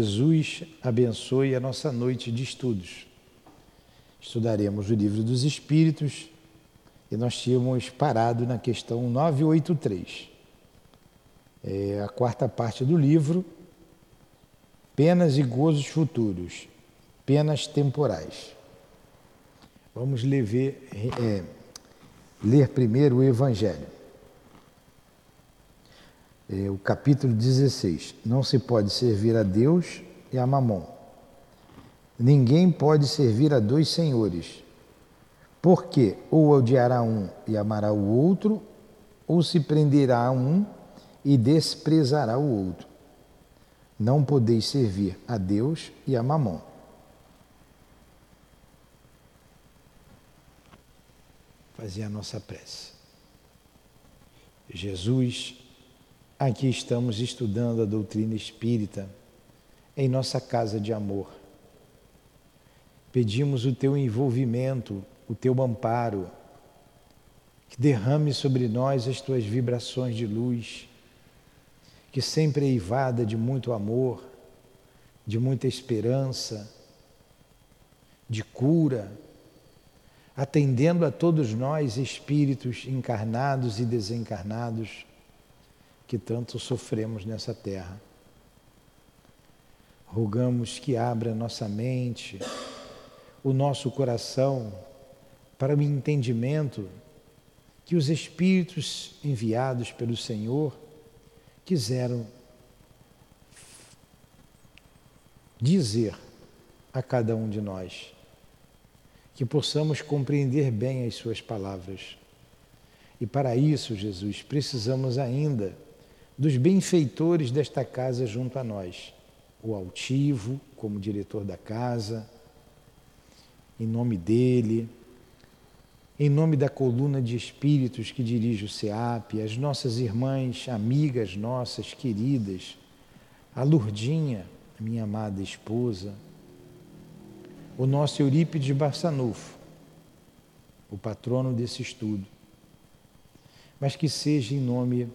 Jesus abençoe a nossa noite de estudos. Estudaremos o livro dos Espíritos e nós tínhamos parado na questão 983. É a quarta parte do livro, Penas e Gozos Futuros, Penas Temporais. Vamos é, ler primeiro o Evangelho é, o capítulo 16. Não se pode servir a Deus e a Mamon. Ninguém pode servir a dois senhores, porque ou odiará um e amará o outro, ou se prenderá a um e desprezará o outro. Não podeis servir a Deus e a Mamon. Fazer a nossa prece. Jesus Aqui estamos estudando a doutrina espírita em nossa casa de amor. Pedimos o teu envolvimento, o teu amparo, que derrame sobre nós as tuas vibrações de luz, que sempre é eivada de muito amor, de muita esperança, de cura, atendendo a todos nós, espíritos encarnados e desencarnados que tanto sofremos nessa terra. Rogamos que abra nossa mente, o nosso coração, para o entendimento que os Espíritos enviados pelo Senhor quiseram dizer a cada um de nós. Que possamos compreender bem as Suas palavras. E para isso, Jesus, precisamos ainda dos benfeitores desta casa junto a nós. O altivo, como diretor da casa, em nome dele, em nome da coluna de espíritos que dirige o SEAP, as nossas irmãs, amigas nossas, queridas, a Lurdinha, minha amada esposa, o nosso Eurípides Barçanufo, o patrono desse estudo, mas que seja em nome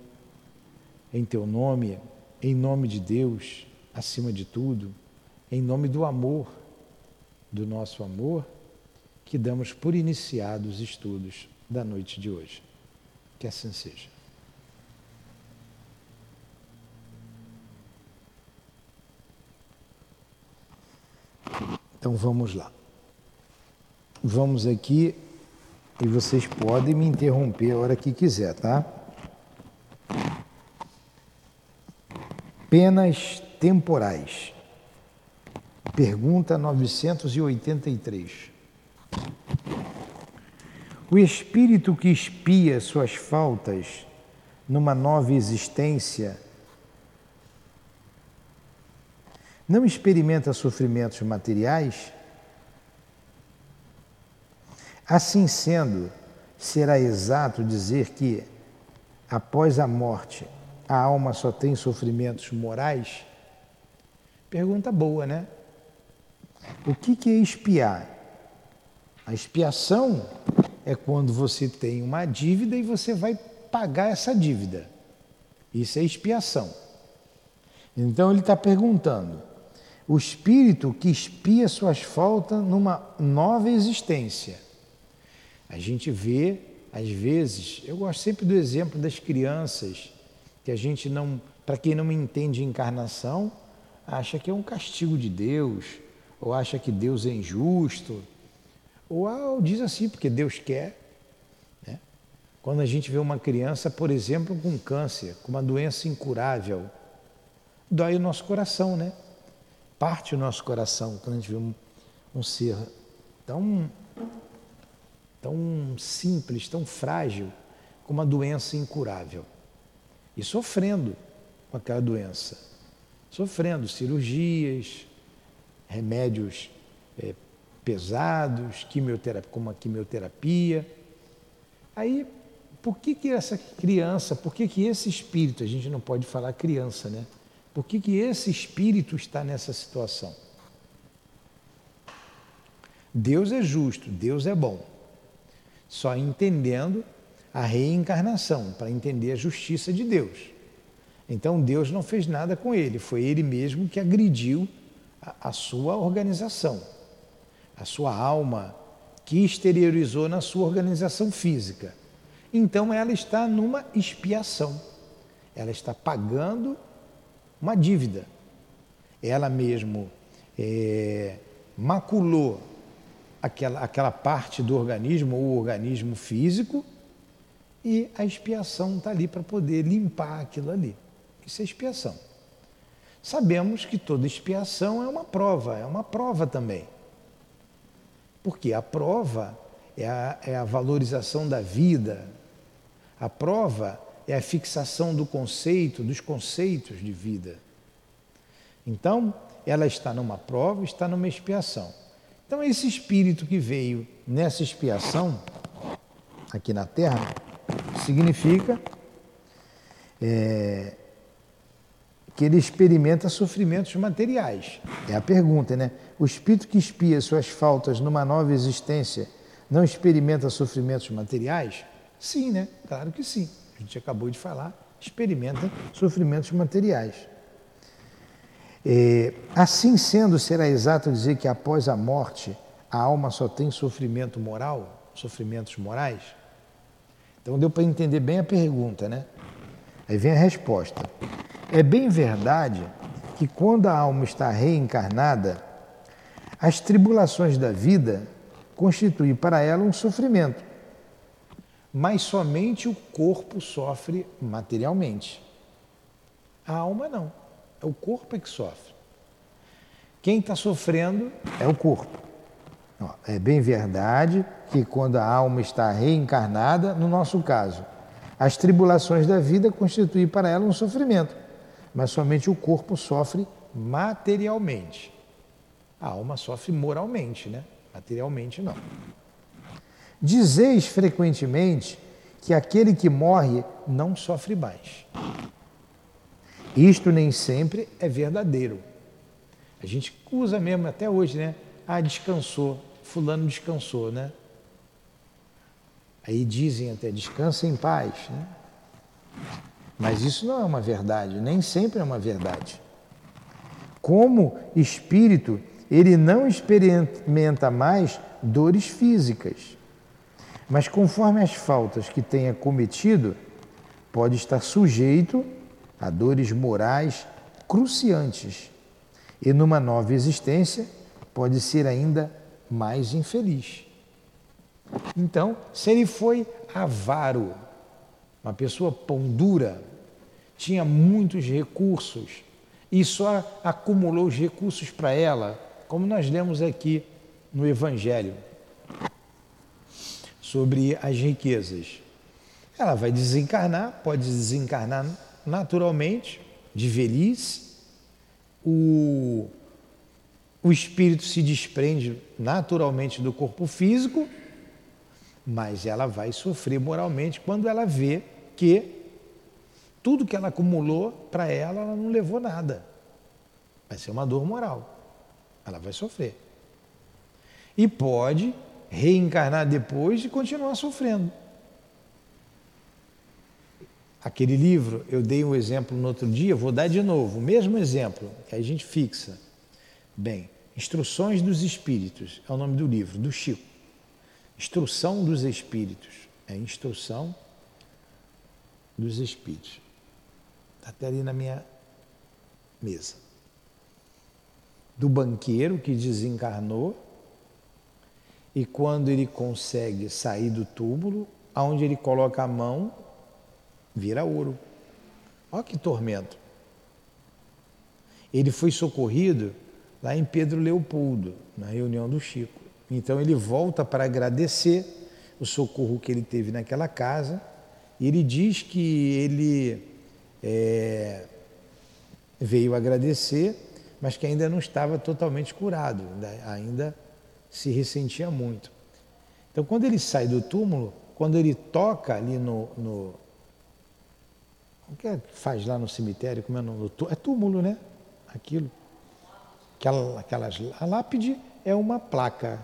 em teu nome, em nome de Deus, acima de tudo, em nome do amor, do nosso amor, que damos por iniciados os estudos da noite de hoje. Que assim seja. Então vamos lá. Vamos aqui e vocês podem me interromper a hora que quiser, tá? Penas temporais. Pergunta 983. O espírito que espia suas faltas numa nova existência não experimenta sofrimentos materiais? Assim sendo, será exato dizer que, após a morte, a alma só tem sofrimentos morais? Pergunta boa, né? O que, que é expiar? A expiação é quando você tem uma dívida e você vai pagar essa dívida. Isso é expiação. Então ele está perguntando: o espírito que expia suas faltas numa nova existência. A gente vê, às vezes, eu gosto sempre do exemplo das crianças que a gente não, para quem não entende encarnação, acha que é um castigo de Deus, ou acha que Deus é injusto, ou, ou diz assim, porque Deus quer. Né? Quando a gente vê uma criança, por exemplo, com câncer, com uma doença incurável, dói o nosso coração, né? Parte o nosso coração quando a gente vê um, um ser tão, tão simples, tão frágil, com uma doença incurável e sofrendo com aquela doença, sofrendo cirurgias, remédios é, pesados, quimioterapia, como a quimioterapia. Aí, por que, que essa criança, por que, que esse espírito, a gente não pode falar criança, né? Por que, que esse espírito está nessa situação? Deus é justo, Deus é bom. Só entendendo a reencarnação, para entender a justiça de Deus. Então Deus não fez nada com ele, foi ele mesmo que agrediu a, a sua organização, a sua alma, que exteriorizou na sua organização física. Então ela está numa expiação, ela está pagando uma dívida. Ela mesmo é, maculou aquela, aquela parte do organismo, ou organismo físico, e a expiação está ali para poder limpar aquilo ali. Isso é expiação. Sabemos que toda expiação é uma prova, é uma prova também. Porque a prova é a, é a valorização da vida, a prova é a fixação do conceito, dos conceitos de vida. Então, ela está numa prova, está numa expiação. Então, esse espírito que veio nessa expiação, aqui na Terra, significa é, que ele experimenta sofrimentos materiais. É a pergunta, né? O espírito que expia suas faltas numa nova existência não experimenta sofrimentos materiais? Sim, né? Claro que sim. A gente acabou de falar, experimenta sofrimentos materiais. É, assim sendo, será exato dizer que após a morte a alma só tem sofrimento moral, sofrimentos morais? Então deu para entender bem a pergunta, né? Aí vem a resposta. É bem verdade que quando a alma está reencarnada, as tribulações da vida constituem para ela um sofrimento, mas somente o corpo sofre materialmente. A alma não, é o corpo que sofre. Quem está sofrendo é o corpo. É bem verdade que quando a alma está reencarnada, no nosso caso, as tribulações da vida constituem para ela um sofrimento, mas somente o corpo sofre materialmente. A alma sofre moralmente, né? Materialmente não. Dizeis frequentemente que aquele que morre não sofre mais. Isto nem sempre é verdadeiro. A gente usa mesmo até hoje, né? Ah, descansou, fulano descansou, né? Aí dizem até descansa em paz, né? Mas isso não é uma verdade, nem sempre é uma verdade. Como espírito, ele não experimenta mais dores físicas, mas conforme as faltas que tenha cometido, pode estar sujeito a dores morais cruciantes e numa nova existência pode ser ainda mais infeliz. Então, se ele foi avaro, uma pessoa pão dura, tinha muitos recursos e só acumulou os recursos para ela, como nós lemos aqui no Evangelho, sobre as riquezas. Ela vai desencarnar, pode desencarnar naturalmente, de velhice, o, o espírito se desprende naturalmente do corpo físico, mas ela vai sofrer moralmente quando ela vê que tudo que ela acumulou para ela, ela não levou nada. Vai ser uma dor moral. Ela vai sofrer. E pode reencarnar depois e continuar sofrendo. Aquele livro, eu dei um exemplo no outro dia, vou dar de novo, o mesmo exemplo, que a gente fixa. Bem, Instruções dos Espíritos é o nome do livro, do Chico. Instrução dos Espíritos. É instrução dos Espíritos. Está até ali na minha mesa. Do banqueiro que desencarnou e quando ele consegue sair do túmulo, aonde ele coloca a mão, vira ouro. Olha que tormento. Ele foi socorrido lá em Pedro Leopoldo, na reunião do Chico. Então ele volta para agradecer o socorro que ele teve naquela casa. E ele diz que ele é, veio agradecer, mas que ainda não estava totalmente curado, ainda se ressentia muito. Então, quando ele sai do túmulo, quando ele toca ali no, no o que é faz lá no cemitério? Como é, no, é túmulo, né? Aquilo. Aquela, aquelas, a lápide é uma placa.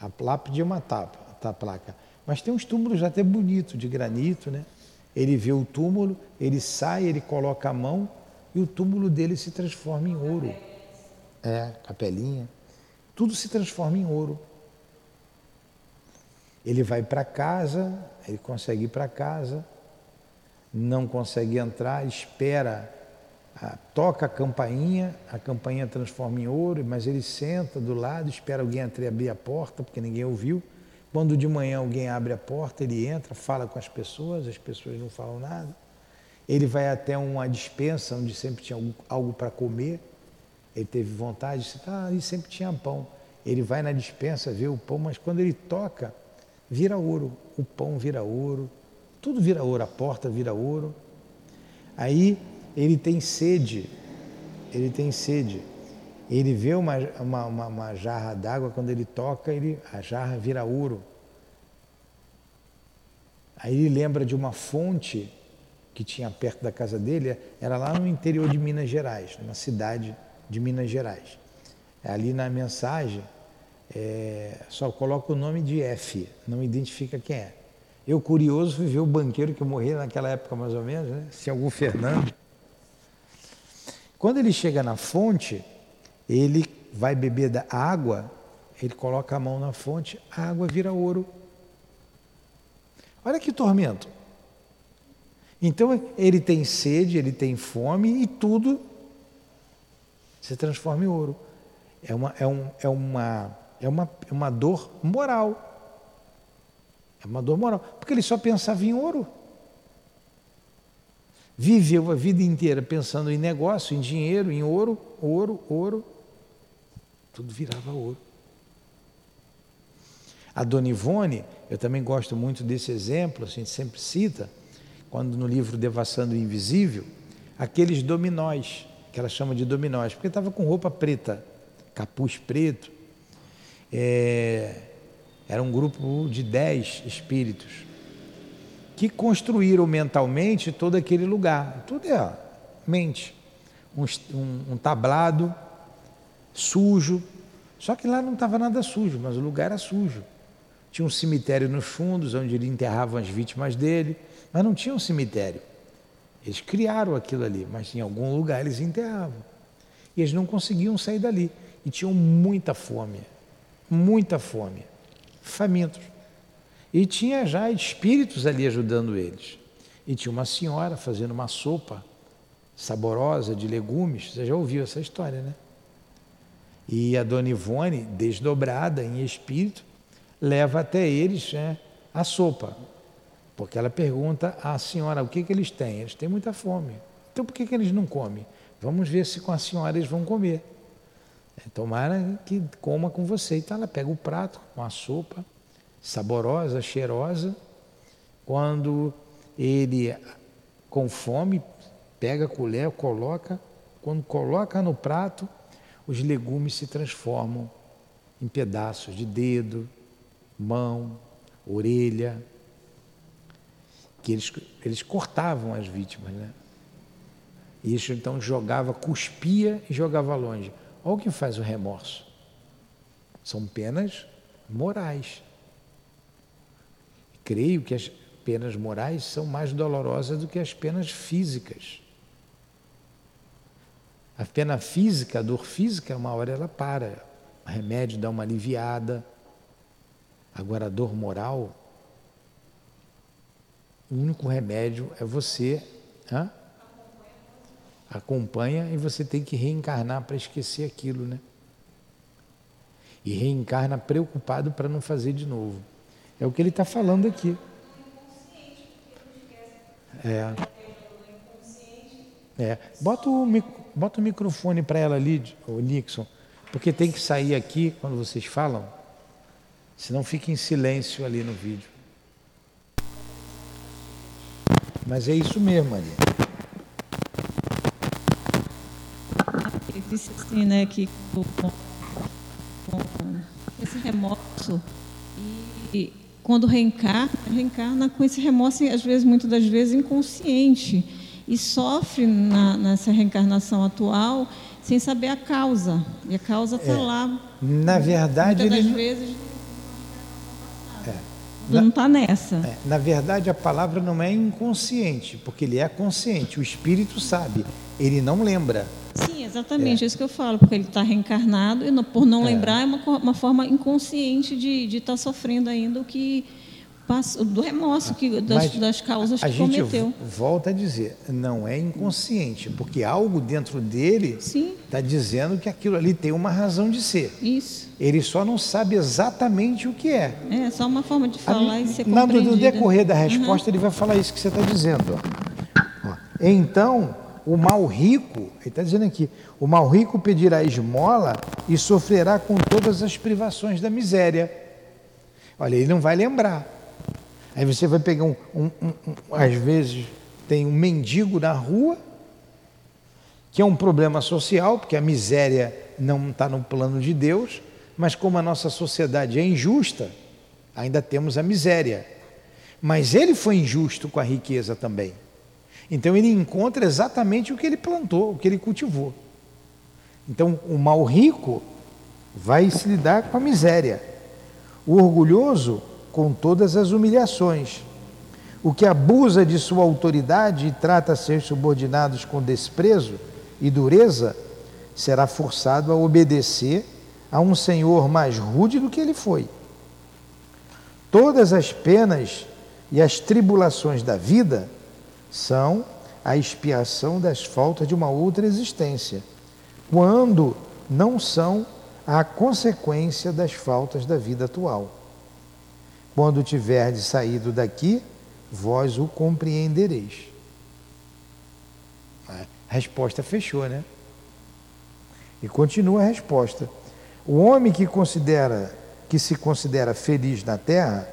A lápide é uma tapa, a placa. Mas tem uns túmulos até bonitos, de granito, né? Ele vê o túmulo, ele sai, ele coloca a mão e o túmulo dele se transforma em ouro. É, capelinha. Tudo se transforma em ouro. Ele vai para casa, ele consegue ir para casa, não consegue entrar, espera, toca a campainha, a campainha transforma em ouro, mas ele senta do lado, espera alguém abrir a porta, porque ninguém ouviu. Quando de manhã alguém abre a porta, ele entra, fala com as pessoas, as pessoas não falam nada. Ele vai até uma dispensa onde sempre tinha algo, para comer. Ele teve vontade, disse, ah, ali sempre tinha pão. Ele vai na dispensa ver o pão, mas quando ele toca, vira ouro. O pão vira ouro, tudo vira ouro, a porta vira ouro. Aí ele tem sede, ele tem sede. Ele vê uma, uma, uma, uma jarra d'água, quando ele toca, ele, a jarra vira ouro. Aí ele lembra de uma fonte que tinha perto da casa dele, era lá no interior de Minas Gerais, numa cidade de Minas Gerais. Ali na mensagem, é, só coloca o nome de F, não identifica quem é. Eu, curioso, fui ver o banqueiro que morreu naquela época, mais ou menos, né? algum Fernando. Quando ele chega na fonte, ele vai beber da água, ele coloca a mão na fonte, a água vira ouro. Olha que tormento. Então ele tem sede, ele tem fome e tudo se transforma em ouro. É uma, é um, é uma, é uma, é uma dor moral. É uma dor moral. Porque ele só pensava em ouro. Viveu a vida inteira pensando em negócio, em dinheiro, em ouro, ouro, ouro tudo virava ouro. A Dona Ivone, eu também gosto muito desse exemplo, a gente sempre cita, quando no livro Devassando o Invisível, aqueles dominóis, que ela chama de dominóis, porque estava com roupa preta, capuz preto. É, era um grupo de dez espíritos que construíram mentalmente todo aquele lugar. Tudo é mente. Um, um, um tablado sujo. Só que lá não estava nada sujo, mas o lugar era sujo. Tinha um cemitério nos fundos, onde ele enterravam as vítimas dele, mas não tinha um cemitério. Eles criaram aquilo ali, mas em algum lugar eles enterravam. E eles não conseguiam sair dali. E tinham muita fome, muita fome, famintos. E tinha já espíritos ali ajudando eles. E tinha uma senhora fazendo uma sopa saborosa de legumes. Você já ouviu essa história, né? E a dona Ivone, desdobrada em espírito, leva até eles né, a sopa. Porque ela pergunta à senhora o que, que eles têm. Eles têm muita fome. Então por que, que eles não comem? Vamos ver se com a senhora eles vão comer. É, tomara que coma com você. Então ela pega o prato com a sopa, saborosa, cheirosa. Quando ele, com fome, pega a colher, coloca. Quando coloca no prato, os legumes se transformam em pedaços de dedo, mão, orelha, que eles, eles cortavam as vítimas, né? E isso então jogava, cuspia e jogava longe. Olha o que faz o remorso. São penas morais. Creio que as penas morais são mais dolorosas do que as penas físicas. A pena física, a dor física, uma hora ela para. O remédio dá uma aliviada. Agora, a dor moral, o único remédio é você. Hã? Acompanha e você tem que reencarnar para esquecer aquilo, né? E reencarna preocupado para não fazer de novo. É o que ele está falando aqui. É. É. Bota o, bota o microfone para ela ali, o Nixon, porque tem que sair aqui quando vocês falam, senão fica em silêncio ali no vídeo. Mas é isso mesmo, Maria. Ele disse assim, né, que com, com esse remorso e quando reencarna, reencarna com esse remorso, às vezes, muitas das vezes, inconsciente e sofre na, nessa reencarnação atual sem saber a causa. E a causa está é. lá. Na verdade, Muitas ele. Das vezes... É. não está nessa. É, na verdade, a palavra não é inconsciente, porque ele é consciente. O espírito sabe, ele não lembra. Sim, exatamente, é, isso que eu falo, porque ele está reencarnado e por não é. lembrar é uma, uma forma inconsciente de estar tá sofrendo ainda o que do remorso que, das, das causas que cometeu. A gente volta a dizer, não é inconsciente, porque algo dentro dele está dizendo que aquilo ali tem uma razão de ser. Isso. Ele só não sabe exatamente o que é. É só uma forma de falar a, e ser na, No decorrer da resposta, uhum. ele vai falar isso que você está dizendo. Ó. Então, o mal rico, ele está dizendo aqui, o mal rico pedirá esmola e sofrerá com todas as privações da miséria. Olha, ele não vai lembrar. Aí você vai pegar um, um, um, um, às vezes tem um mendigo na rua, que é um problema social, porque a miséria não está no plano de Deus, mas como a nossa sociedade é injusta, ainda temos a miséria. Mas ele foi injusto com a riqueza também. Então ele encontra exatamente o que ele plantou, o que ele cultivou. Então o mal rico vai se lidar com a miséria. O orgulhoso com todas as humilhações. O que abusa de sua autoridade e trata seus subordinados com desprezo e dureza, será forçado a obedecer a um senhor mais rude do que ele foi. Todas as penas e as tribulações da vida são a expiação das faltas de uma outra existência, quando não são a consequência das faltas da vida atual. Quando tiverdes saído daqui, vós o compreendereis. A resposta fechou, né? E continua a resposta. O homem que considera que se considera feliz na terra,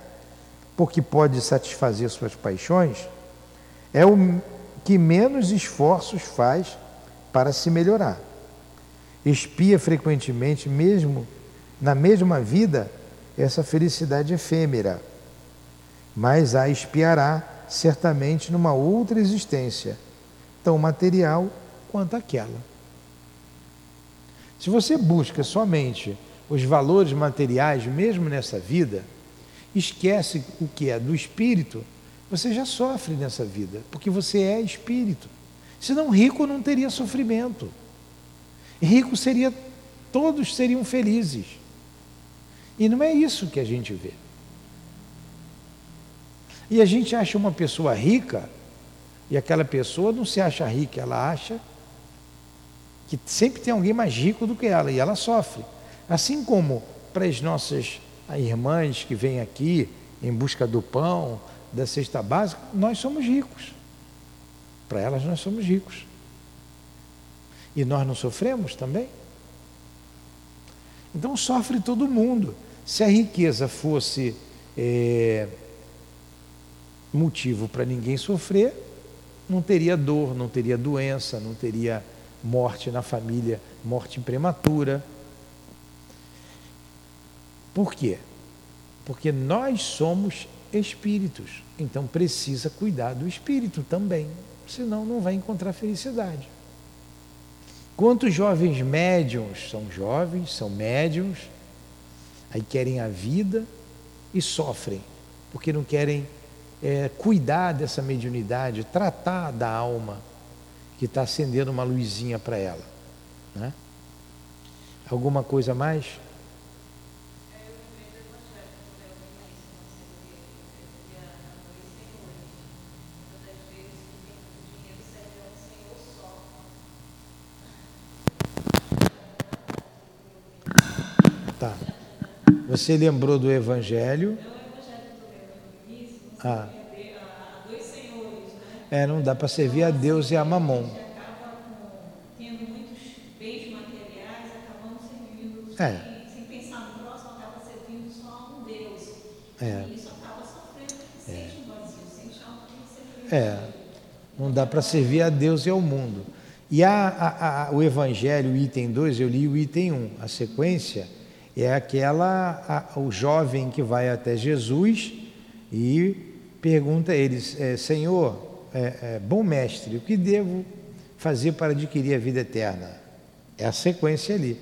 porque pode satisfazer suas paixões, é o que menos esforços faz para se melhorar. Espia frequentemente, mesmo na mesma vida, essa felicidade efêmera, mas a espiará certamente numa outra existência, tão material quanto aquela. Se você busca somente os valores materiais, mesmo nessa vida, esquece o que é do espírito, você já sofre nessa vida, porque você é espírito. Senão, rico não teria sofrimento. Rico seria, todos seriam felizes. E não é isso que a gente vê. E a gente acha uma pessoa rica, e aquela pessoa não se acha rica, ela acha que sempre tem alguém mais rico do que ela, e ela sofre. Assim como para as nossas irmãs que vêm aqui em busca do pão, da cesta básica, nós somos ricos. Para elas, nós somos ricos. E nós não sofremos também? Então sofre todo mundo. Se a riqueza fosse é, motivo para ninguém sofrer, não teria dor, não teria doença, não teria morte na família, morte prematura. Por quê? Porque nós somos espíritos, então precisa cuidar do espírito também, senão não vai encontrar felicidade. Quantos jovens médiums são jovens, são médiums, aí querem a vida e sofrem, porque não querem é, cuidar dessa mediunidade, tratar da alma que está acendendo uma luzinha para ela. Né? Alguma coisa mais? Você lembrou do Evangelho? Ah. É, não dá para servir a Deus e a Mamon. É. Sem pensar no próximo, acaba servindo só a um Deus. É. E isso acaba sofrendo, é. sente um vazio, sente algo que É. Não dá para servir a Deus e ao mundo. E a, a, a, o Evangelho, item 2, eu li o item 1, um, a sequência é aquela a, o jovem que vai até Jesus e pergunta a eles, é, Senhor, é, é, bom mestre, o que devo fazer para adquirir a vida eterna? É a sequência ali.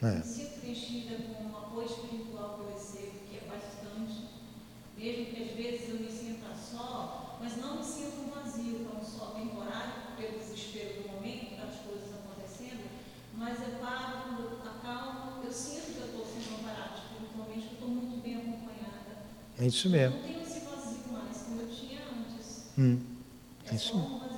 É. Me sinto preenchida com um apoio espiritual que eu recebo, que é bastante. Mesmo que às vezes eu me sinta só, mas não me sinto um vazio tão só temporário, pelo desespero do momento, das coisas acontecendo, mas eu paro, quando eu acalmo, eu sinto que eu estou sendo amparada espiritualmente, que eu estou muito bem acompanhada. É isso mesmo. Eu não tenho esse vazio mais, como eu tinha antes. Hum. É isso mesmo.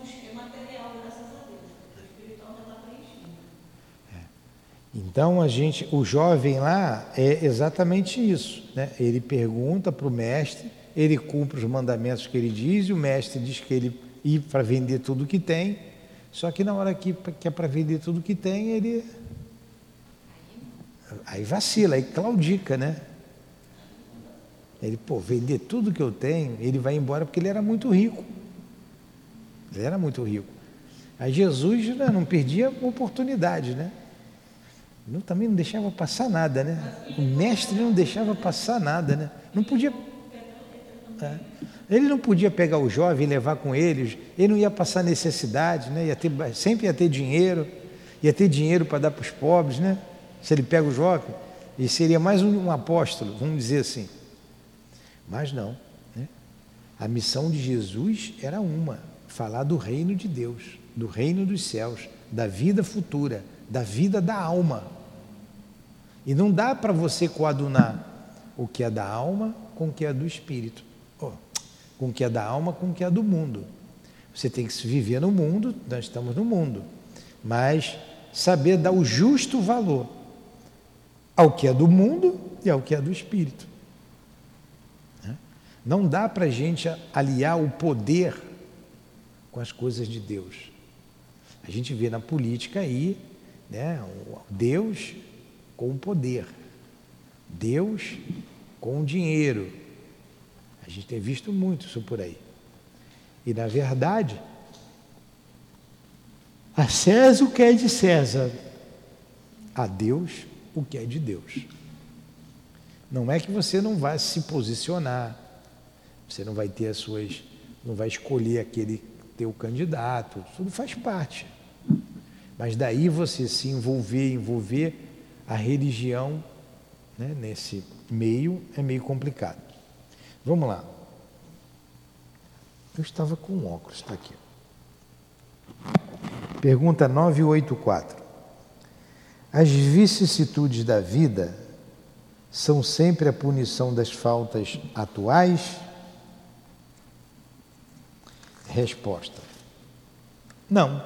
Então a gente, o jovem lá é exatamente isso. Né? Ele pergunta para o mestre, ele cumpre os mandamentos que ele diz, e o mestre diz que ele ir para vender tudo que tem. Só que na hora que, que é para vender tudo que tem, ele aí vacila, aí claudica, né? Ele, pô, vender tudo que eu tenho, ele vai embora porque ele era muito rico. Ele era muito rico. Aí Jesus né, não perdia oportunidade, né? Não, também não deixava passar nada, né? O mestre não deixava passar nada, né? Não podia. É. Ele não podia pegar o jovem e levar com ele, ele não ia passar necessidade, né? Ia ter, sempre ia ter dinheiro, ia ter dinheiro para dar para os pobres, né? Se ele pega o jovem, e seria mais um, um apóstolo, vamos dizer assim. Mas não. Né? A missão de Jesus era uma: falar do reino de Deus, do reino dos céus, da vida futura, da vida da alma. E não dá para você coadunar o que é da alma com o que é do espírito, oh, com o que é da alma com o que é do mundo. Você tem que se viver no mundo, nós estamos no mundo, mas saber dar o justo valor ao que é do mundo e ao que é do espírito. Não dá para a gente aliar o poder com as coisas de Deus. A gente vê na política aí né? Deus com o poder, Deus com o dinheiro. A gente tem visto muito isso por aí. E na verdade, a César o que é de César, a Deus o que é de Deus. Não é que você não vai se posicionar, você não vai ter as suas, não vai escolher aquele teu candidato, tudo faz parte. Mas daí você se envolver, envolver a religião né, nesse meio é meio complicado. Vamos lá. Eu estava com óculos, está aqui. Pergunta 984. As vicissitudes da vida são sempre a punição das faltas atuais? Resposta: Não.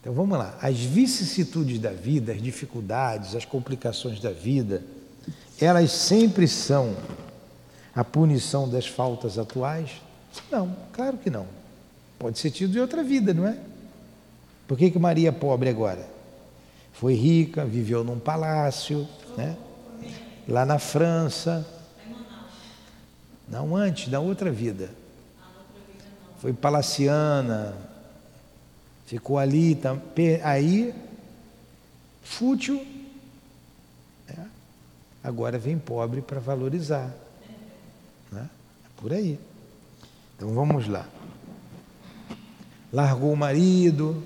Então vamos lá. As vicissitudes da vida, as dificuldades, as complicações da vida, elas sempre são a punição das faltas atuais? Não, claro que não. Pode ser tido em outra vida, não é? Por que, que Maria é pobre agora? Foi rica, viveu num palácio, né? lá na França. Não, antes, na outra vida. Foi palaciana, Ficou ali, tá, aí, fútil, né? agora vem pobre para valorizar. Né? É por aí. Então vamos lá. Largou o marido,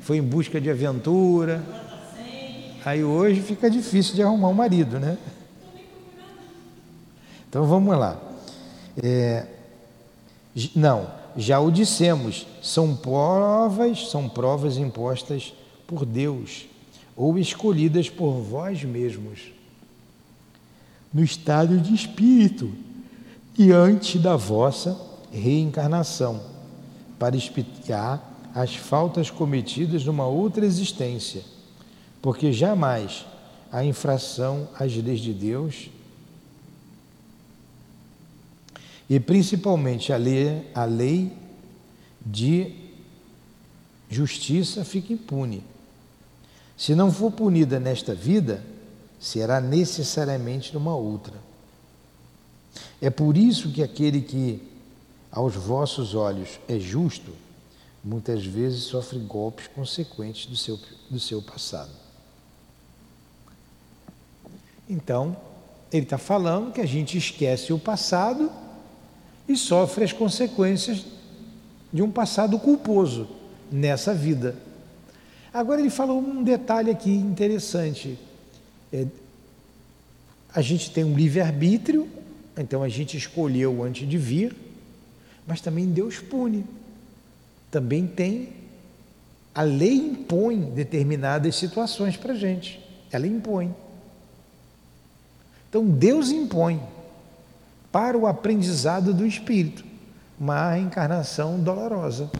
foi em busca de aventura. Aí hoje fica difícil de arrumar um marido, né? Então vamos lá. É, não, já o dissemos, são provas, são provas impostas por Deus ou escolhidas por vós mesmos no estado de espírito diante da vossa reencarnação, para expiar as faltas cometidas numa outra existência, porque jamais a infração às leis de Deus e principalmente a lei, a lei de justiça fica impune. Se não for punida nesta vida, será necessariamente numa outra. É por isso que aquele que aos vossos olhos é justo, muitas vezes sofre golpes consequentes do seu, do seu passado. Então, ele está falando que a gente esquece o passado e sofre as consequências de um passado culposo nessa vida. Agora ele falou um detalhe aqui interessante. É, a gente tem um livre-arbítrio, então a gente escolheu antes de vir, mas também Deus pune. Também tem. A lei impõe determinadas situações para a gente. Ela impõe. Então Deus impõe para o aprendizado do espírito uma reencarnação dolorosa.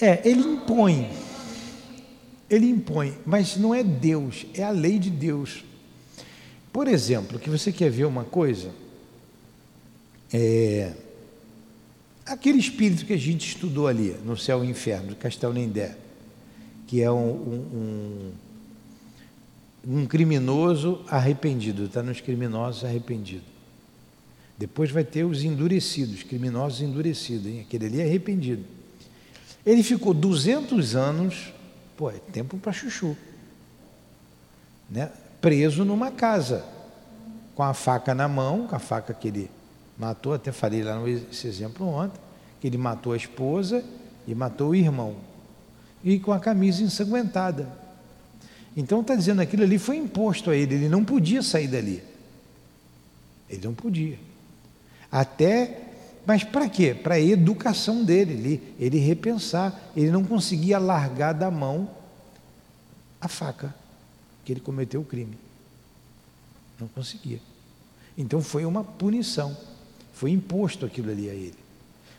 É, ele impõe. Ele impõe, mas não é Deus, é a lei de Deus. Por exemplo, que você quer ver uma coisa, é, aquele espírito que a gente estudou ali, no céu e inferno, de Castel Nendé, que é um, um, um criminoso arrependido, está nos criminosos arrependidos. Depois vai ter os endurecidos, criminosos endurecidos, hein? aquele ali é arrependido. Ele ficou 200 anos, pô, é tempo para chuchu, né? Preso numa casa, com a faca na mão, com a faca que ele matou, até falei lá nesse exemplo ontem, que ele matou a esposa e matou o irmão, e com a camisa ensanguentada. Então está dizendo aquilo ali foi imposto a ele, ele não podia sair dali. Ele não podia. Até mas para quê? Para a educação dele, ele, ele repensar. Ele não conseguia largar da mão a faca que ele cometeu o crime. Não conseguia. Então foi uma punição. Foi imposto aquilo ali a ele.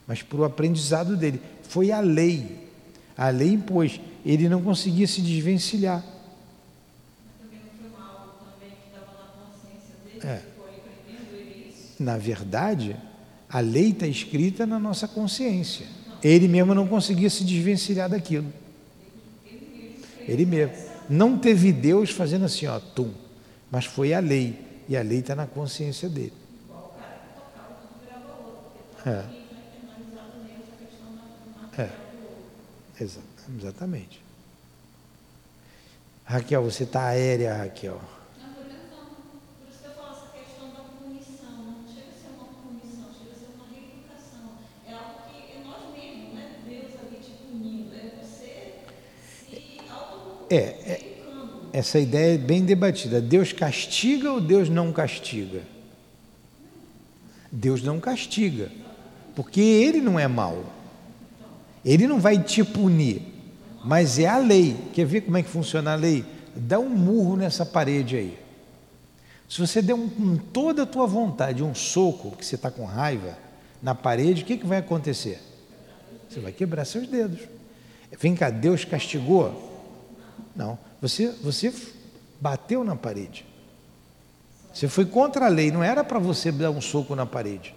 Mas para o aprendizado dele. Foi a lei. A lei impôs. Ele não conseguia se desvencilhar. É. Na verdade, a lei está escrita na nossa consciência. Ele mesmo não conseguia se desvencilhar daquilo. Ele mesmo. Não teve Deus fazendo assim, ó, tum. Mas foi a lei. E a lei está na consciência dele. É. É. Exatamente. Raquel, você está aérea, Raquel. É, é, essa ideia é bem debatida. Deus castiga ou Deus não castiga? Deus não castiga, porque Ele não é mau. Ele não vai te punir, mas é a lei. Quer ver como é que funciona a lei? Dá um murro nessa parede aí. Se você der um, com toda a tua vontade um soco, que você está com raiva, na parede, o que, que vai acontecer? Você vai quebrar seus dedos. Vem cá, Deus castigou? Não. Você, você bateu na parede. Você foi contra a lei, não era para você dar um soco na parede.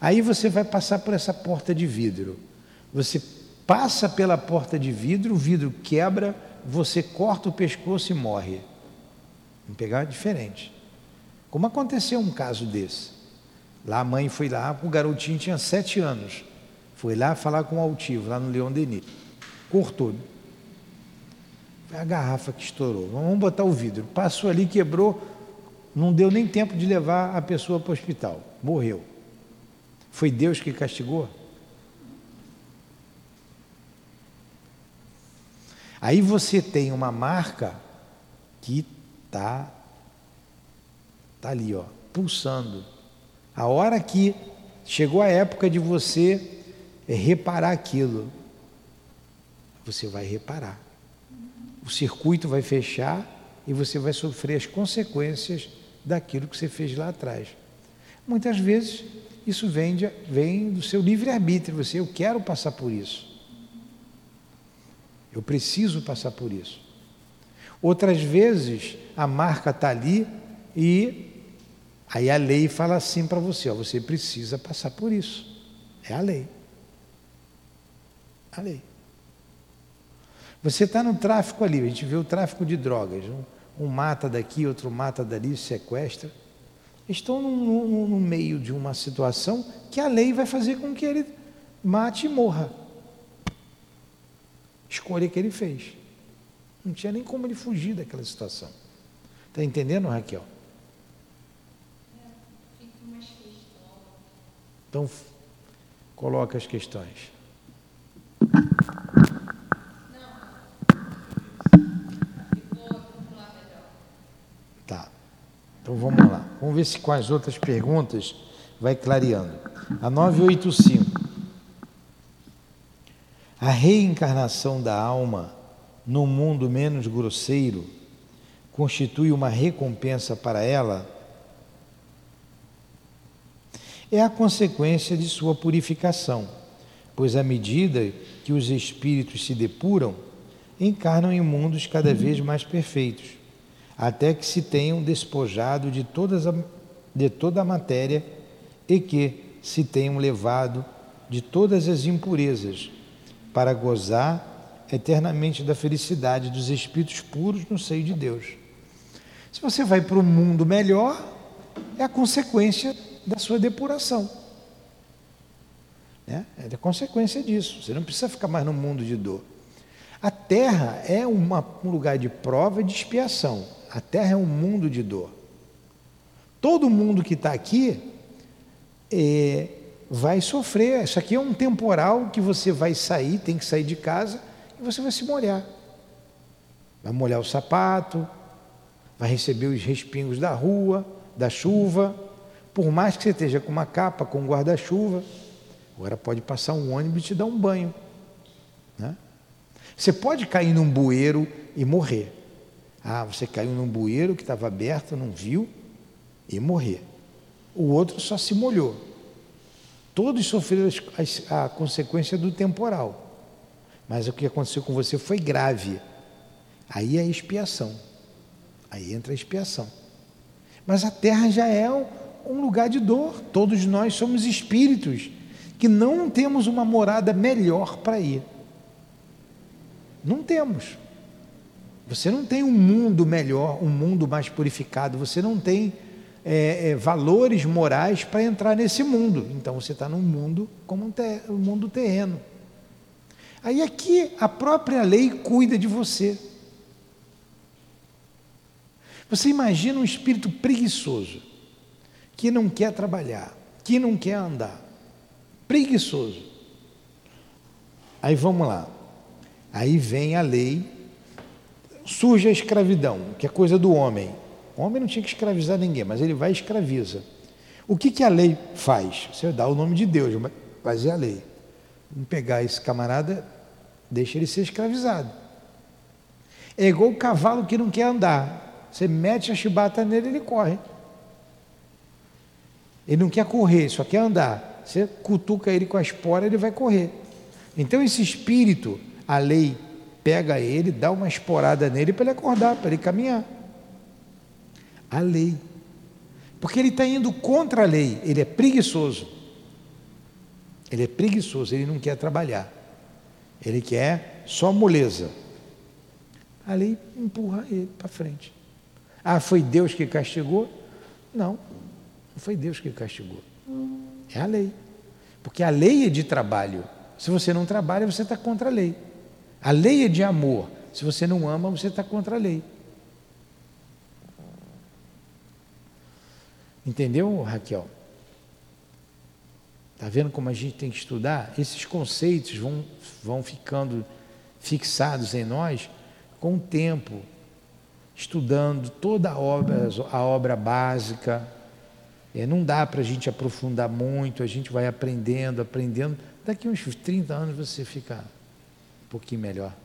Aí você vai passar por essa porta de vidro. Você passa pela porta de vidro, o vidro quebra, você corta o pescoço e morre. Vamos pegar diferente. Como aconteceu um caso desse? Lá a mãe foi lá, o garotinho tinha sete anos. Foi lá falar com o altivo, lá no Leão Denis. Cortou. Foi a garrafa que estourou. Vamos botar o vidro. Passou ali, quebrou. Não deu nem tempo de levar a pessoa para o hospital. Morreu. Foi Deus que castigou? Aí você tem uma marca que está tá ali, ó, pulsando. A hora que chegou a época de você é reparar aquilo. Você vai reparar. O circuito vai fechar e você vai sofrer as consequências daquilo que você fez lá atrás. Muitas vezes isso vem, de, vem do seu livre-arbítrio. Você, eu quero passar por isso. Eu preciso passar por isso. Outras vezes a marca está ali e aí a lei fala assim para você: ó, você precisa passar por isso. É a lei a lei. Você está no tráfico ali, a gente vê o tráfico de drogas. Um, um, mata daqui, outro mata dali, sequestra. estão no, no, no meio de uma situação que a lei vai fazer com que ele mate e morra. Escolha que ele fez. Não tinha nem como ele fugir daquela situação. Está entendendo, Raquel? Então, coloca as questões. Então vamos lá. Vamos ver se com as outras perguntas vai clareando. A 985. A reencarnação da alma no mundo menos grosseiro constitui uma recompensa para ela? É a consequência de sua purificação, pois à medida que os espíritos se depuram, encarnam em mundos cada vez mais perfeitos, até que se tenham despojado de, todas a, de toda a matéria e que se tenham levado de todas as impurezas, para gozar eternamente da felicidade dos espíritos puros no seio de Deus. Se você vai para o mundo melhor, é a consequência da sua depuração. Né? É a consequência disso. Você não precisa ficar mais no mundo de dor. A terra é uma, um lugar de prova e de expiação. A terra é um mundo de dor. Todo mundo que está aqui é, vai sofrer. Isso aqui é um temporal que você vai sair, tem que sair de casa e você vai se molhar. Vai molhar o sapato, vai receber os respingos da rua, da chuva. Por mais que você esteja com uma capa, com um guarda-chuva, agora pode passar um ônibus e te dar um banho. Né? Você pode cair num bueiro e morrer. Ah, você caiu num bueiro que estava aberto, não viu, e morrer. O outro só se molhou. Todos sofreram a consequência do temporal. Mas o que aconteceu com você foi grave. Aí é expiação. Aí entra a expiação. Mas a terra já é um lugar de dor. Todos nós somos espíritos que não temos uma morada melhor para ir. Não temos. Você não tem um mundo melhor, um mundo mais purificado. Você não tem é, é, valores morais para entrar nesse mundo. Então você está num mundo como um, ter, um mundo terreno. Aí aqui a própria lei cuida de você. Você imagina um espírito preguiçoso, que não quer trabalhar, que não quer andar. Preguiçoso. Aí vamos lá. Aí vem a lei, surge a escravidão, que é coisa do homem. O homem não tinha que escravizar ninguém, mas ele vai e escraviza. O que, que a lei faz? Você dá o nome de Deus, mas é a lei. Vamos pegar esse camarada, deixa ele ser escravizado. É igual o cavalo que não quer andar. Você mete a chibata nele, ele corre. Ele não quer correr, só quer andar. Você cutuca ele com a espora, ele vai correr. Então esse espírito, a lei pega ele, dá uma esporada nele para ele acordar, para ele caminhar. A lei. Porque ele está indo contra a lei, ele é preguiçoso. Ele é preguiçoso, ele não quer trabalhar. Ele quer só moleza. A lei empurra ele para frente. Ah, foi Deus que castigou? Não, não foi Deus que castigou. É a lei. Porque a lei é de trabalho. Se você não trabalha, você está contra a lei. A lei é de amor. Se você não ama, você está contra a lei. Entendeu, Raquel? Está vendo como a gente tem que estudar? Esses conceitos vão, vão ficando fixados em nós com o tempo, estudando toda a obra, a obra básica. É, não dá para a gente aprofundar muito, a gente vai aprendendo, aprendendo. Daqui uns 30 anos você fica pouquinho melhor.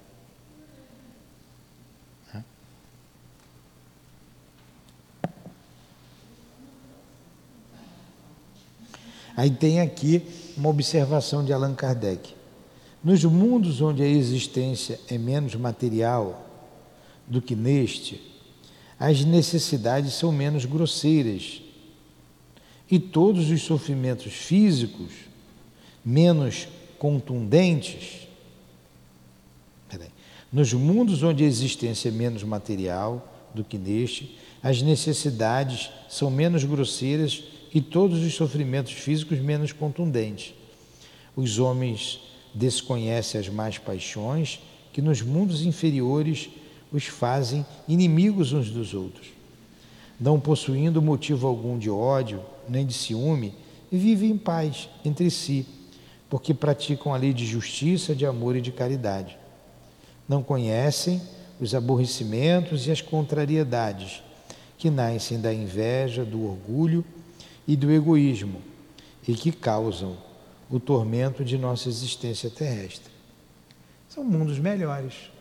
Aí tem aqui uma observação de Allan Kardec. Nos mundos onde a existência é menos material do que neste, as necessidades são menos grosseiras e todos os sofrimentos físicos menos contundentes. Nos mundos onde a existência é menos material do que neste, as necessidades são menos grosseiras e todos os sofrimentos físicos menos contundentes. Os homens desconhecem as más paixões que nos mundos inferiores os fazem inimigos uns dos outros. Não possuindo motivo algum de ódio nem de ciúme, vivem em paz entre si, porque praticam a lei de justiça, de amor e de caridade. Não conhecem os aborrecimentos e as contrariedades que nascem da inveja, do orgulho e do egoísmo e que causam o tormento de nossa existência terrestre. São mundos melhores.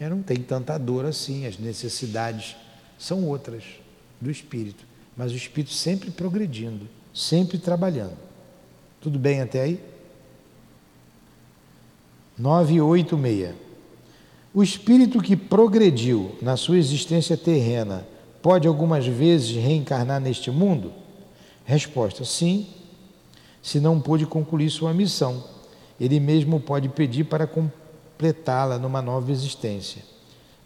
Não tem tanta dor assim, as necessidades são outras do espírito, mas o espírito sempre progredindo, sempre trabalhando. Tudo bem até aí? 986. O espírito que progrediu na sua existência terrena pode algumas vezes reencarnar neste mundo? Resposta: sim, se não pôde concluir sua missão. Ele mesmo pode pedir para completá-la numa nova existência.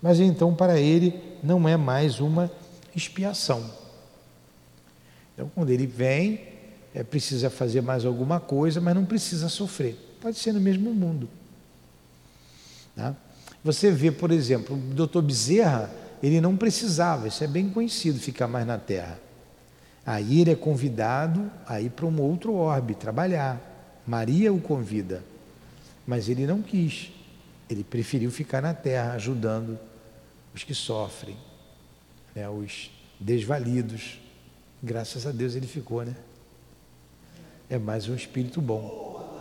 Mas então, para ele, não é mais uma expiação. Então, quando ele vem, é precisa fazer mais alguma coisa, mas não precisa sofrer. Pode ser no mesmo mundo. Tá? Você vê, por exemplo, o doutor Bezerra, ele não precisava, isso é bem conhecido, ficar mais na Terra. Aí ele é convidado a ir para um outro orbe trabalhar. Maria o convida, mas ele não quis. Ele preferiu ficar na terra ajudando os que sofrem, né, os desvalidos. Graças a Deus ele ficou, né? É mais um espírito bom.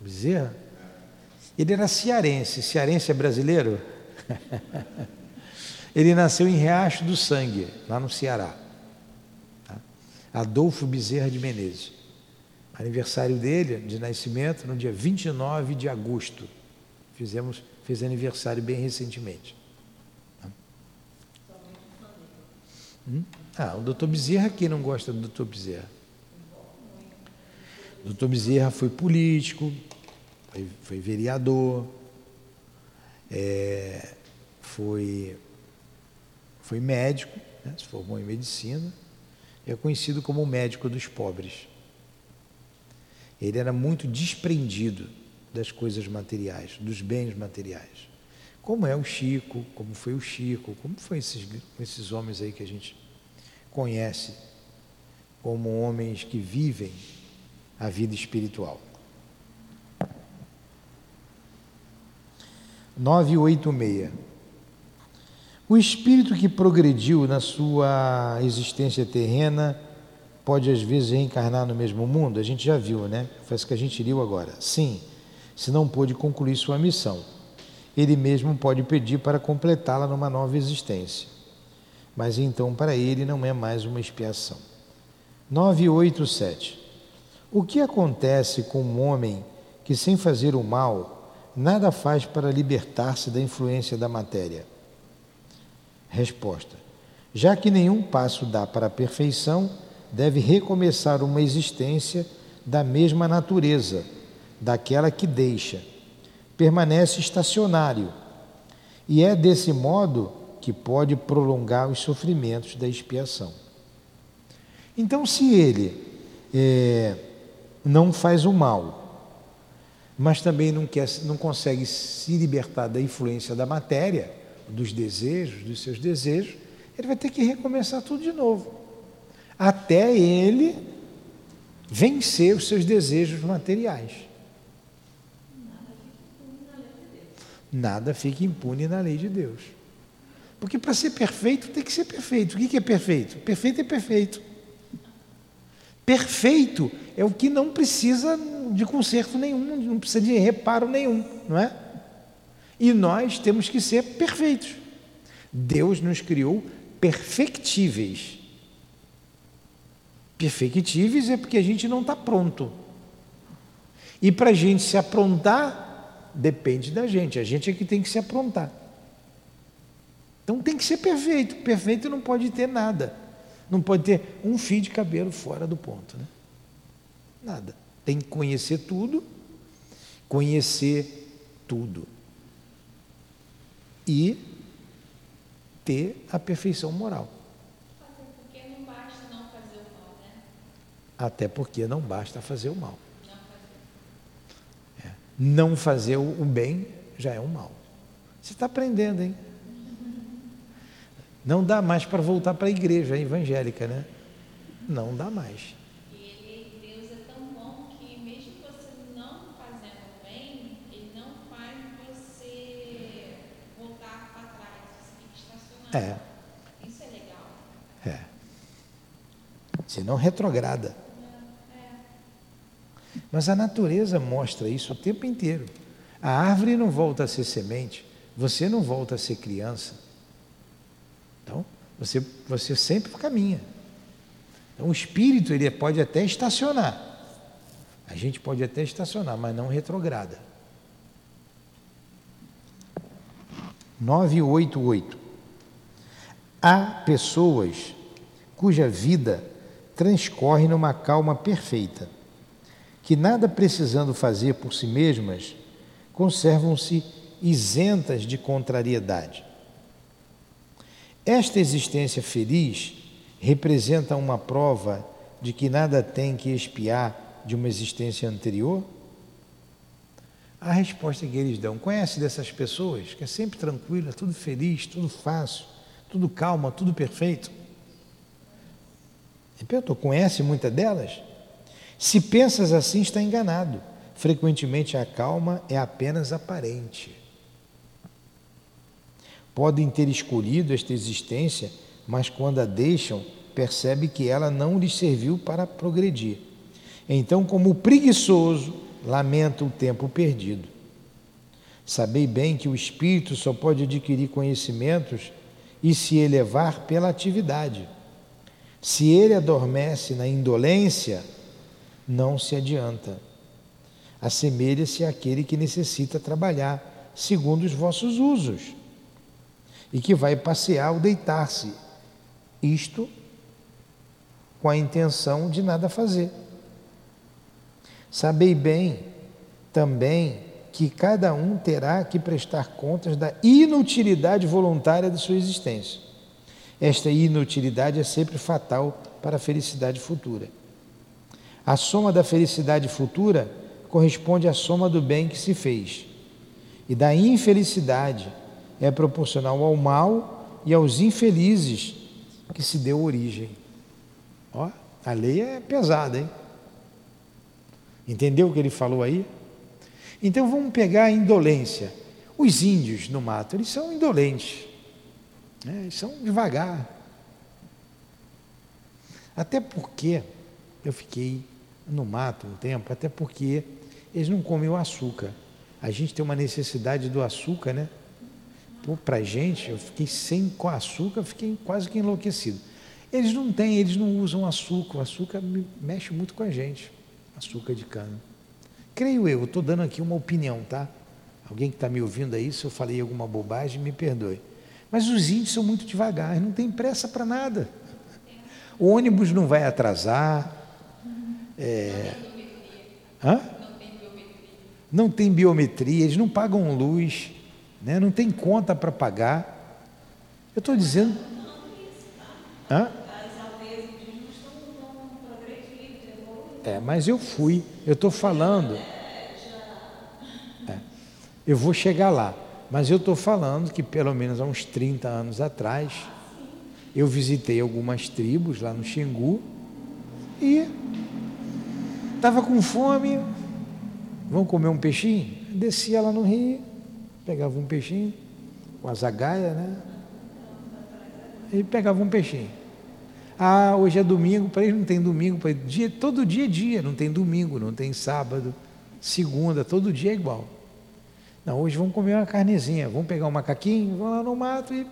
Bezerra? Ele era cearense. Cearense é brasileiro? ele nasceu em Riacho do Sangue, lá no Ceará. Adolfo Bezerra de Menezes. Aniversário dele, de nascimento, no dia 29 de agosto. Fizemos, fez aniversário bem recentemente. Hum? Ah, o doutor Bezerra, quem não gosta do doutor Bezerra? Doutor Bezerra foi político, foi, foi vereador, é, foi, foi médico, né, se formou em medicina, é conhecido como o médico dos pobres. Ele era muito desprendido das coisas materiais, dos bens materiais. Como é o Chico, como foi o Chico, como foi esses, esses homens aí que a gente conhece como homens que vivem a vida espiritual. 986. O espírito que progrediu na sua existência terrena pode às vezes reencarnar no mesmo mundo? A gente já viu, né? Isso que a gente viu agora. Sim, se não pôde concluir sua missão. Ele mesmo pode pedir para completá-la numa nova existência. Mas então para ele não é mais uma expiação. 987. O que acontece com um homem que, sem fazer o mal, nada faz para libertar-se da influência da matéria? Resposta: Já que nenhum passo dá para a perfeição, deve recomeçar uma existência da mesma natureza, daquela que deixa. Permanece estacionário e é desse modo que pode prolongar os sofrimentos da expiação. Então, se ele é, não faz o mal, mas também não, quer, não consegue se libertar da influência da matéria, dos desejos, dos seus desejos, ele vai ter que recomeçar tudo de novo. Até ele vencer os seus desejos materiais. Nada fica impune na lei de Deus. Porque para ser perfeito tem que ser perfeito. O que é perfeito? Perfeito é perfeito. Perfeito é o que não precisa de conserto nenhum, não precisa de reparo nenhum, não é? E nós temos que ser perfeitos. Deus nos criou perfectíveis. Perfectíveis é porque a gente não está pronto. E para a gente se aprontar, depende da gente. A gente é que tem que se aprontar. Então tem que ser perfeito. Perfeito não pode ter nada. Não pode ter um fio de cabelo fora do ponto. Né? Nada. Tem que conhecer tudo, conhecer tudo e ter a perfeição moral. Até porque não basta não fazer o mal, né? Até porque não basta fazer o mal. É. Não fazer o bem já é um mal. Você está aprendendo, hein? Não dá mais para voltar para a igreja evangélica, né? Não dá mais. E Deus é tão bom que mesmo você não fazendo bem, Ele não faz você voltar para trás, você fica estacionado. É. Isso é legal. É. Você não retrograda. Mas a natureza mostra isso o tempo inteiro. A árvore não volta a ser semente, você não volta a ser criança. Então, você, você sempre caminha. Então, o espírito ele pode até estacionar. A gente pode até estacionar, mas não retrograda. 988. Há pessoas cuja vida transcorre numa calma perfeita, que nada precisando fazer por si mesmas, conservam-se isentas de contrariedade. Esta existência feliz representa uma prova de que nada tem que expiar de uma existência anterior? A resposta que eles dão, conhece dessas pessoas que é sempre tranquila, tudo feliz, tudo fácil, tudo calma, tudo perfeito? Repito, conhece muitas delas? Se pensas assim, está enganado. Frequentemente a calma é apenas aparente. Podem ter escolhido esta existência, mas quando a deixam, percebe que ela não lhes serviu para progredir. Então, como preguiçoso, lamenta o tempo perdido. Sabei bem que o espírito só pode adquirir conhecimentos e se elevar pela atividade. Se ele adormece na indolência, não se adianta assemelha-se àquele que necessita trabalhar segundo os vossos usos e que vai passear ao deitar-se, isto com a intenção de nada fazer. Sabei bem também que cada um terá que prestar contas da inutilidade voluntária de sua existência. Esta inutilidade é sempre fatal para a felicidade futura. A soma da felicidade futura corresponde à soma do bem que se fez. E da infelicidade é proporcional ao mal e aos infelizes que se deu origem. Ó, a lei é pesada, hein? Entendeu o que ele falou aí? Então vamos pegar a indolência. Os índios no mato, eles são indolentes. Né? Eles são devagar. Até porque eu fiquei no mato um tempo, até porque eles não comem o açúcar. A gente tem uma necessidade do açúcar, né? Para gente, eu fiquei sem com açúcar, fiquei quase que enlouquecido. Eles não têm, eles não usam açúcar. O açúcar mexe muito com a gente. Açúcar de cana. Creio eu, estou dando aqui uma opinião, tá? Alguém que está me ouvindo aí, se eu falei alguma bobagem, me perdoe. Mas os índios são muito devagar, não tem pressa para nada. O ônibus não vai atrasar. É... Hã? não tem biometria, eles não pagam luz, né? não tem conta para pagar. Eu estou dizendo. Hã? É, mas eu fui, eu estou falando. É, eu vou chegar lá, mas eu estou falando que pelo menos há uns 30 anos atrás, eu visitei algumas tribos lá no Xingu e estava com fome, Vamos comer um peixinho? Descia lá no rio, pegava um peixinho, com a zagaia, né? E pegava um peixinho. Ah, hoje é domingo, para eles não tem domingo, para dia, todo dia é dia, não tem domingo, não tem sábado, segunda, todo dia é igual. Não, hoje vamos comer uma carnezinha, vamos pegar um macaquinho, vamos lá no mato e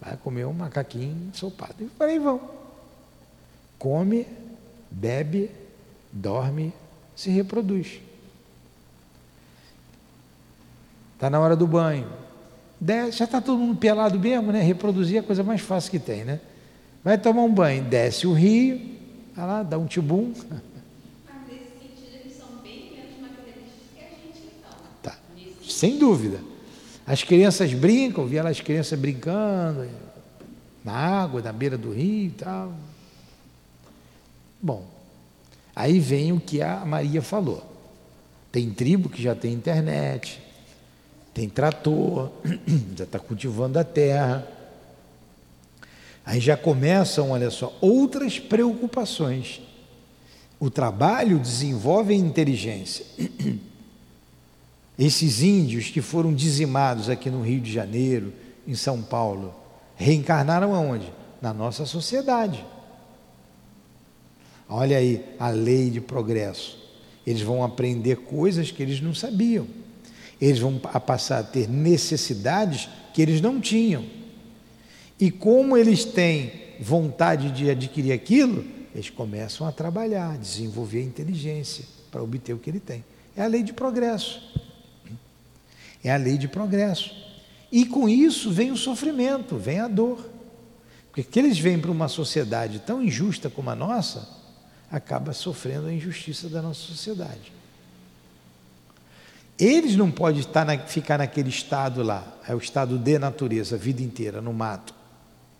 vai comer um macaquinho ensopado. E falei, vão. Come, bebe, dorme, se reproduz. Está na hora do banho. Desce, já está todo mundo pelado mesmo, né? Reproduzir é a coisa mais fácil que tem, né? Vai tomar um banho, desce o rio, vai lá, dá um tibum. Tá, sem dúvida. As crianças brincam, lá as crianças brincando na água, na beira do rio e tal. Bom, aí vem o que a Maria falou. Tem tribo que já tem internet, tem trator, já está cultivando a terra. Aí já começam, olha só, outras preocupações. O trabalho desenvolve a inteligência. Esses índios que foram dizimados aqui no Rio de Janeiro, em São Paulo, reencarnaram aonde? Na nossa sociedade. Olha aí a lei de progresso. Eles vão aprender coisas que eles não sabiam. Eles vão passar a ter necessidades que eles não tinham. E como eles têm vontade de adquirir aquilo, eles começam a trabalhar, a desenvolver a inteligência para obter o que ele tem. É a lei de progresso. É a lei de progresso. E com isso vem o sofrimento, vem a dor. Porque que eles vêm para uma sociedade tão injusta como a nossa, acaba sofrendo a injustiça da nossa sociedade. Eles não podem estar na, ficar naquele estado lá, é o estado de natureza, a vida inteira, no mato.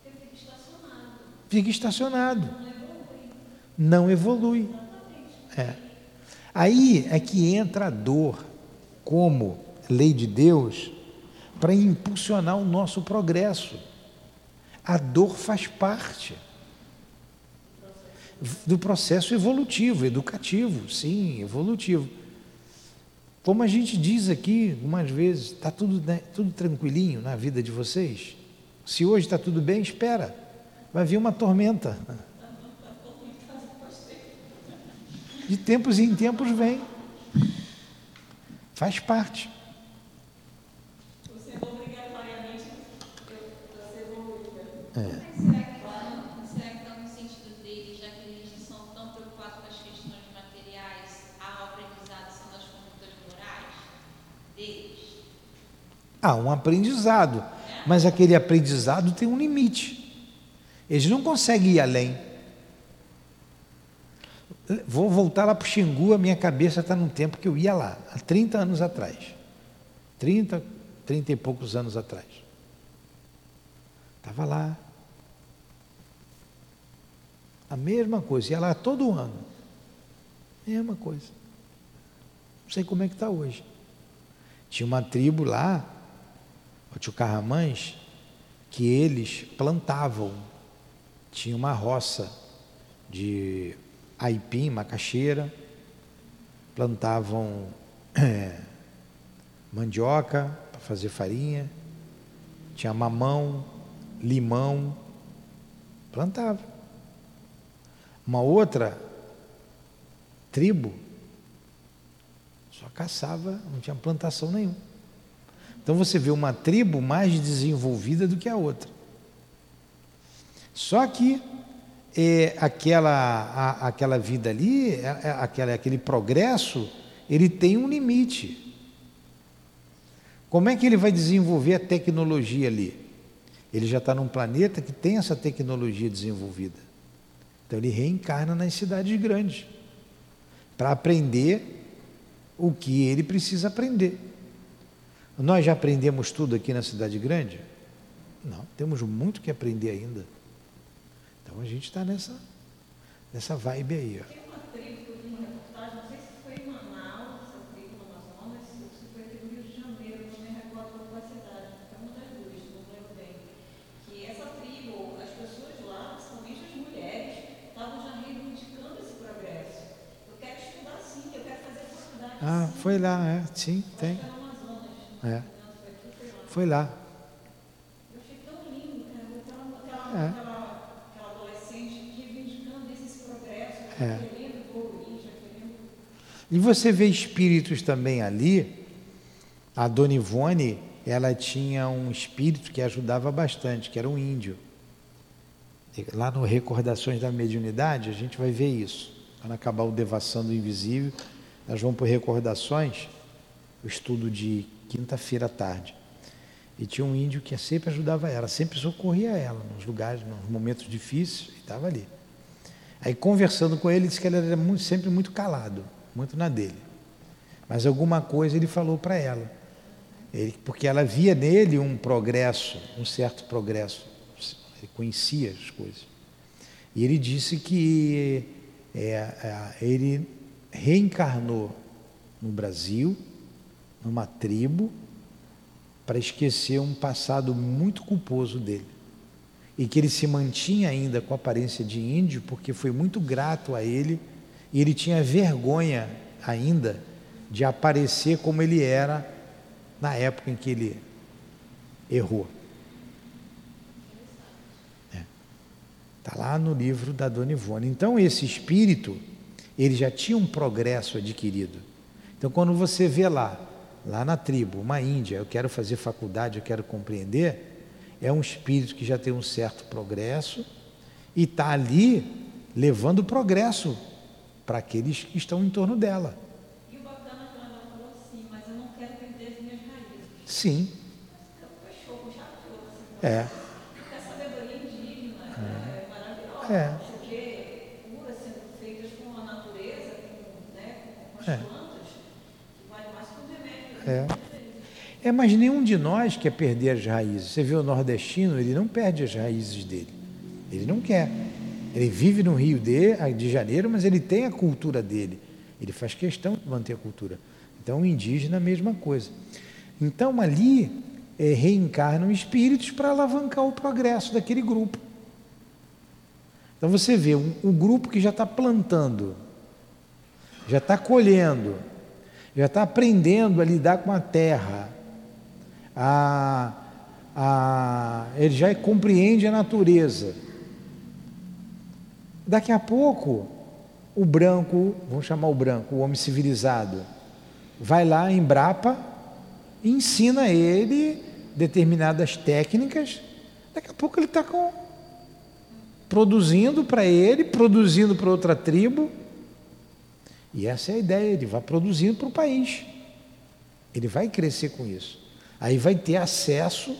Fica estacionado. Fica estacionado. Não evolui. É. Aí é que entra a dor como lei de Deus para impulsionar o nosso progresso. A dor faz parte do processo evolutivo, educativo, sim, evolutivo. Como a gente diz aqui algumas vezes, está tudo, né, tudo tranquilinho na vida de vocês? Se hoje está tudo bem, espera, vai vir uma tormenta. De tempos em tempos vem. Faz parte. Você obrigatoriamente você evolui. É. Há um aprendizado, mas aquele aprendizado tem um limite. Eles não conseguem ir além. Vou voltar lá para o Xingu, a minha cabeça está num tempo que eu ia lá, há 30 anos atrás. 30, 30 e poucos anos atrás. Estava lá. A mesma coisa, ia lá todo ano. Mesma coisa. Não sei como é que está hoje. Tinha uma tribo lá, o tio Carramães, que eles plantavam. Tinha uma roça de aipim, macaxeira, plantavam é, mandioca para fazer farinha, tinha mamão, limão, plantava. Uma outra tribo só caçava, não tinha plantação nenhuma. Então você vê uma tribo mais desenvolvida do que a outra. Só que é, aquela, a, aquela vida ali, é, é, aquela, aquele progresso, ele tem um limite. Como é que ele vai desenvolver a tecnologia ali? Ele já está num planeta que tem essa tecnologia desenvolvida. Então ele reencarna nas cidades grandes para aprender o que ele precisa aprender. Nós já aprendemos tudo aqui na cidade grande? Não, temos muito que aprender ainda. Então a gente está nessa, nessa vibe aí. Ó. Tem uma tribo que eu vi uma reportagem, não sei se foi em Manaus, essa tribo no Amazonas, ou se foi aqui no Rio de Janeiro, não me recordo qual cidade, é uma das duas, não lembro bem. Que essa tribo, as pessoas lá, principalmente as mulheres, estavam já reivindicando esse progresso. Eu quero estudar sim, eu quero fazer faculdade. Ah, foi lá, é, sim, tem. É. Foi lá. Eu achei tão lindo, aquela, é. aquela, aquela adolescente reivindicando esse progresso, é. querendo evoluir, já querendo. E você vê espíritos também ali. A Dona Ivone, ela tinha um espírito que ajudava bastante, que era um índio. Lá no Recordações da Mediunidade, a gente vai ver isso. Quando acabar o Devassando Invisível, nós vamos para Recordações, o estudo de quinta-feira à tarde. E tinha um índio que sempre ajudava ela, sempre socorria ela nos lugares, nos momentos difíceis, e estava ali. Aí conversando com ele, disse que ele era muito, sempre muito calado, muito na dele. Mas alguma coisa ele falou para ela. Ele, porque ela via nele um progresso, um certo progresso. Ele conhecia as coisas. E ele disse que é, é, ele reencarnou no Brasil, numa tribo, para esquecer um passado muito culposo dele. E que ele se mantinha ainda com aparência de índio, porque foi muito grato a ele, e ele tinha vergonha ainda de aparecer como ele era na época em que ele errou. Está é. Tá lá no livro da Dona Ivone. Então, esse espírito, ele já tinha um progresso adquirido. Então, quando você vê lá, lá na tribo, uma índia, eu quero fazer faculdade, eu quero compreender, é um espírito que já tem um certo progresso e está ali levando progresso para aqueles que estão em torno dela. E o bacana é que ela falou assim, mas eu não quero perder as minhas raízes. Sim. É. A sabedoria indígena é, é maravilhosa. É. Porque curas sendo feitas com a natureza, com, né, com as é. plantas, que vale mais que um remédio. É. É, mas nenhum de nós quer perder as raízes. Você vê o nordestino, ele não perde as raízes dele. Ele não quer. Ele vive no Rio de, de Janeiro, mas ele tem a cultura dele. Ele faz questão de manter a cultura. Então, o indígena, a mesma coisa. Então, ali é, reencarnam espíritos para alavancar o progresso daquele grupo. Então, você vê um, um grupo que já está plantando, já está colhendo, já está aprendendo a lidar com a terra, a, a, ele já compreende a natureza Daqui a pouco, o branco, vamos chamar o branco, o homem civilizado, vai lá em Brapa e ensina ele determinadas técnicas. Daqui a pouco ele está produzindo para ele, produzindo para outra tribo. E essa é a ideia, ele vai produzindo para o país. Ele vai crescer com isso. Aí vai ter acesso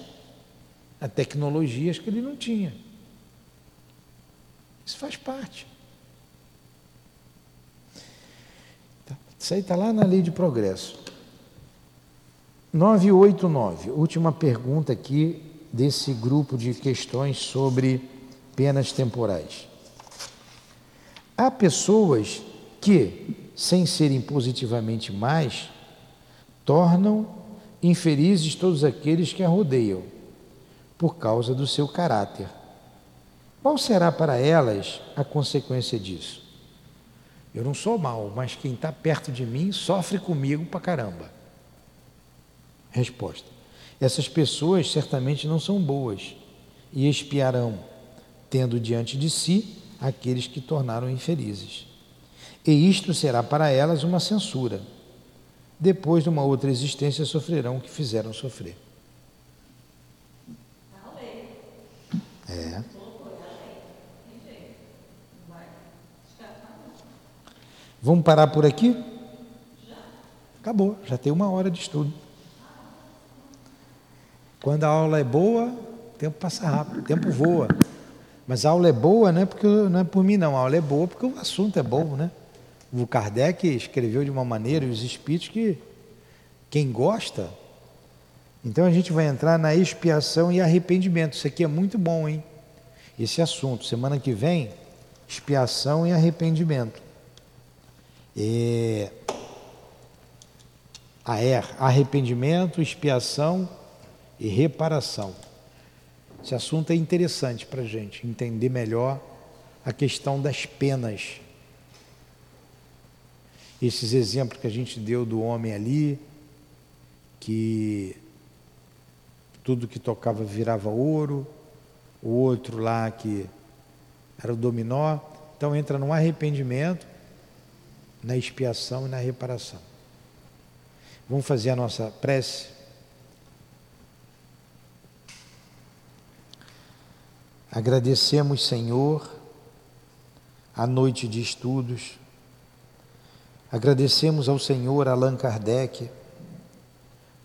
a tecnologias que ele não tinha. Isso faz parte. Tá. Isso aí está lá na lei de progresso. 989, última pergunta aqui desse grupo de questões sobre penas temporais. Há pessoas que, sem serem positivamente mais, tornam infelizes todos aqueles que a rodeiam, por causa do seu caráter. Qual será para elas a consequência disso? Eu não sou mal, mas quem está perto de mim sofre comigo para caramba. Resposta: Essas pessoas certamente não são boas e espiarão, tendo diante de si aqueles que tornaram infelizes. E isto será para elas uma censura. Depois de uma outra existência sofrerão o que fizeram sofrer. É. Vamos parar por aqui? Acabou, já tem uma hora de estudo. Quando a aula é boa, o tempo passa rápido, o tempo voa. Mas a aula é boa não é, porque, não é por mim, não. A aula é boa porque o assunto é bom, né? O Kardec escreveu de uma maneira, os espíritos, que quem gosta. Então a gente vai entrar na expiação e arrependimento. Isso aqui é muito bom, hein? Esse assunto. Semana que vem, expiação e arrependimento é, arrependimento, expiação e reparação. Esse assunto é interessante para a gente entender melhor a questão das penas. Esses exemplos que a gente deu do homem ali, que tudo que tocava virava ouro, o outro lá que era o dominó. Então entra no arrependimento na expiação e na reparação. Vamos fazer a nossa prece. Agradecemos, Senhor, a noite de estudos. Agradecemos ao Senhor Allan Kardec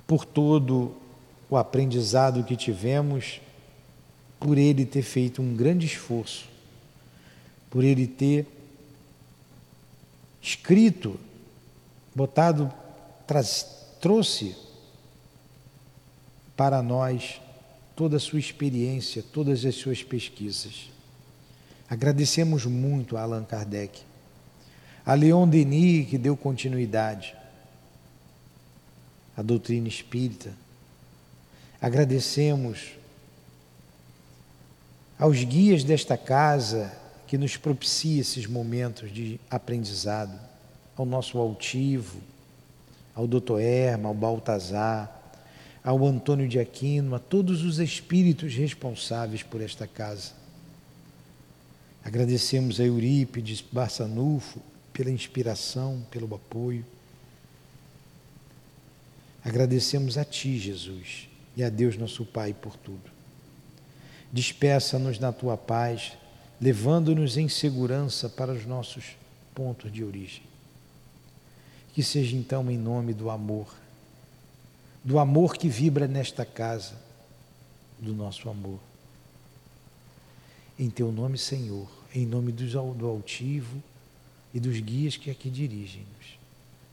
por todo o aprendizado que tivemos, por ele ter feito um grande esforço, por ele ter escrito, botado, trouxe para nós toda a sua experiência, todas as suas pesquisas. Agradecemos muito a Allan Kardec, a Leon Denis, que deu continuidade à doutrina espírita. Agradecemos aos guias desta casa que nos propicia esses momentos de aprendizado, ao nosso altivo, ao doutor Erma, ao Baltazar, ao Antônio de Aquino, a todos os espíritos responsáveis por esta casa. Agradecemos a Eurípides Barçanufo pela inspiração, pelo apoio. Agradecemos a Ti, Jesus, e a Deus nosso Pai por tudo. Despeça-nos na Tua paz, levando-nos em segurança para os nossos pontos de origem. Que seja então em nome do amor, do amor que vibra nesta casa, do nosso amor. Em teu nome, Senhor, em nome do altivo e dos guias que aqui dirigem-nos.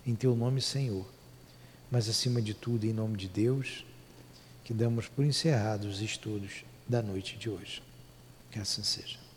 Em teu nome, Senhor, mas acima de tudo, em nome de Deus, que damos por encerrados os estudos da noite de hoje. Que assim seja.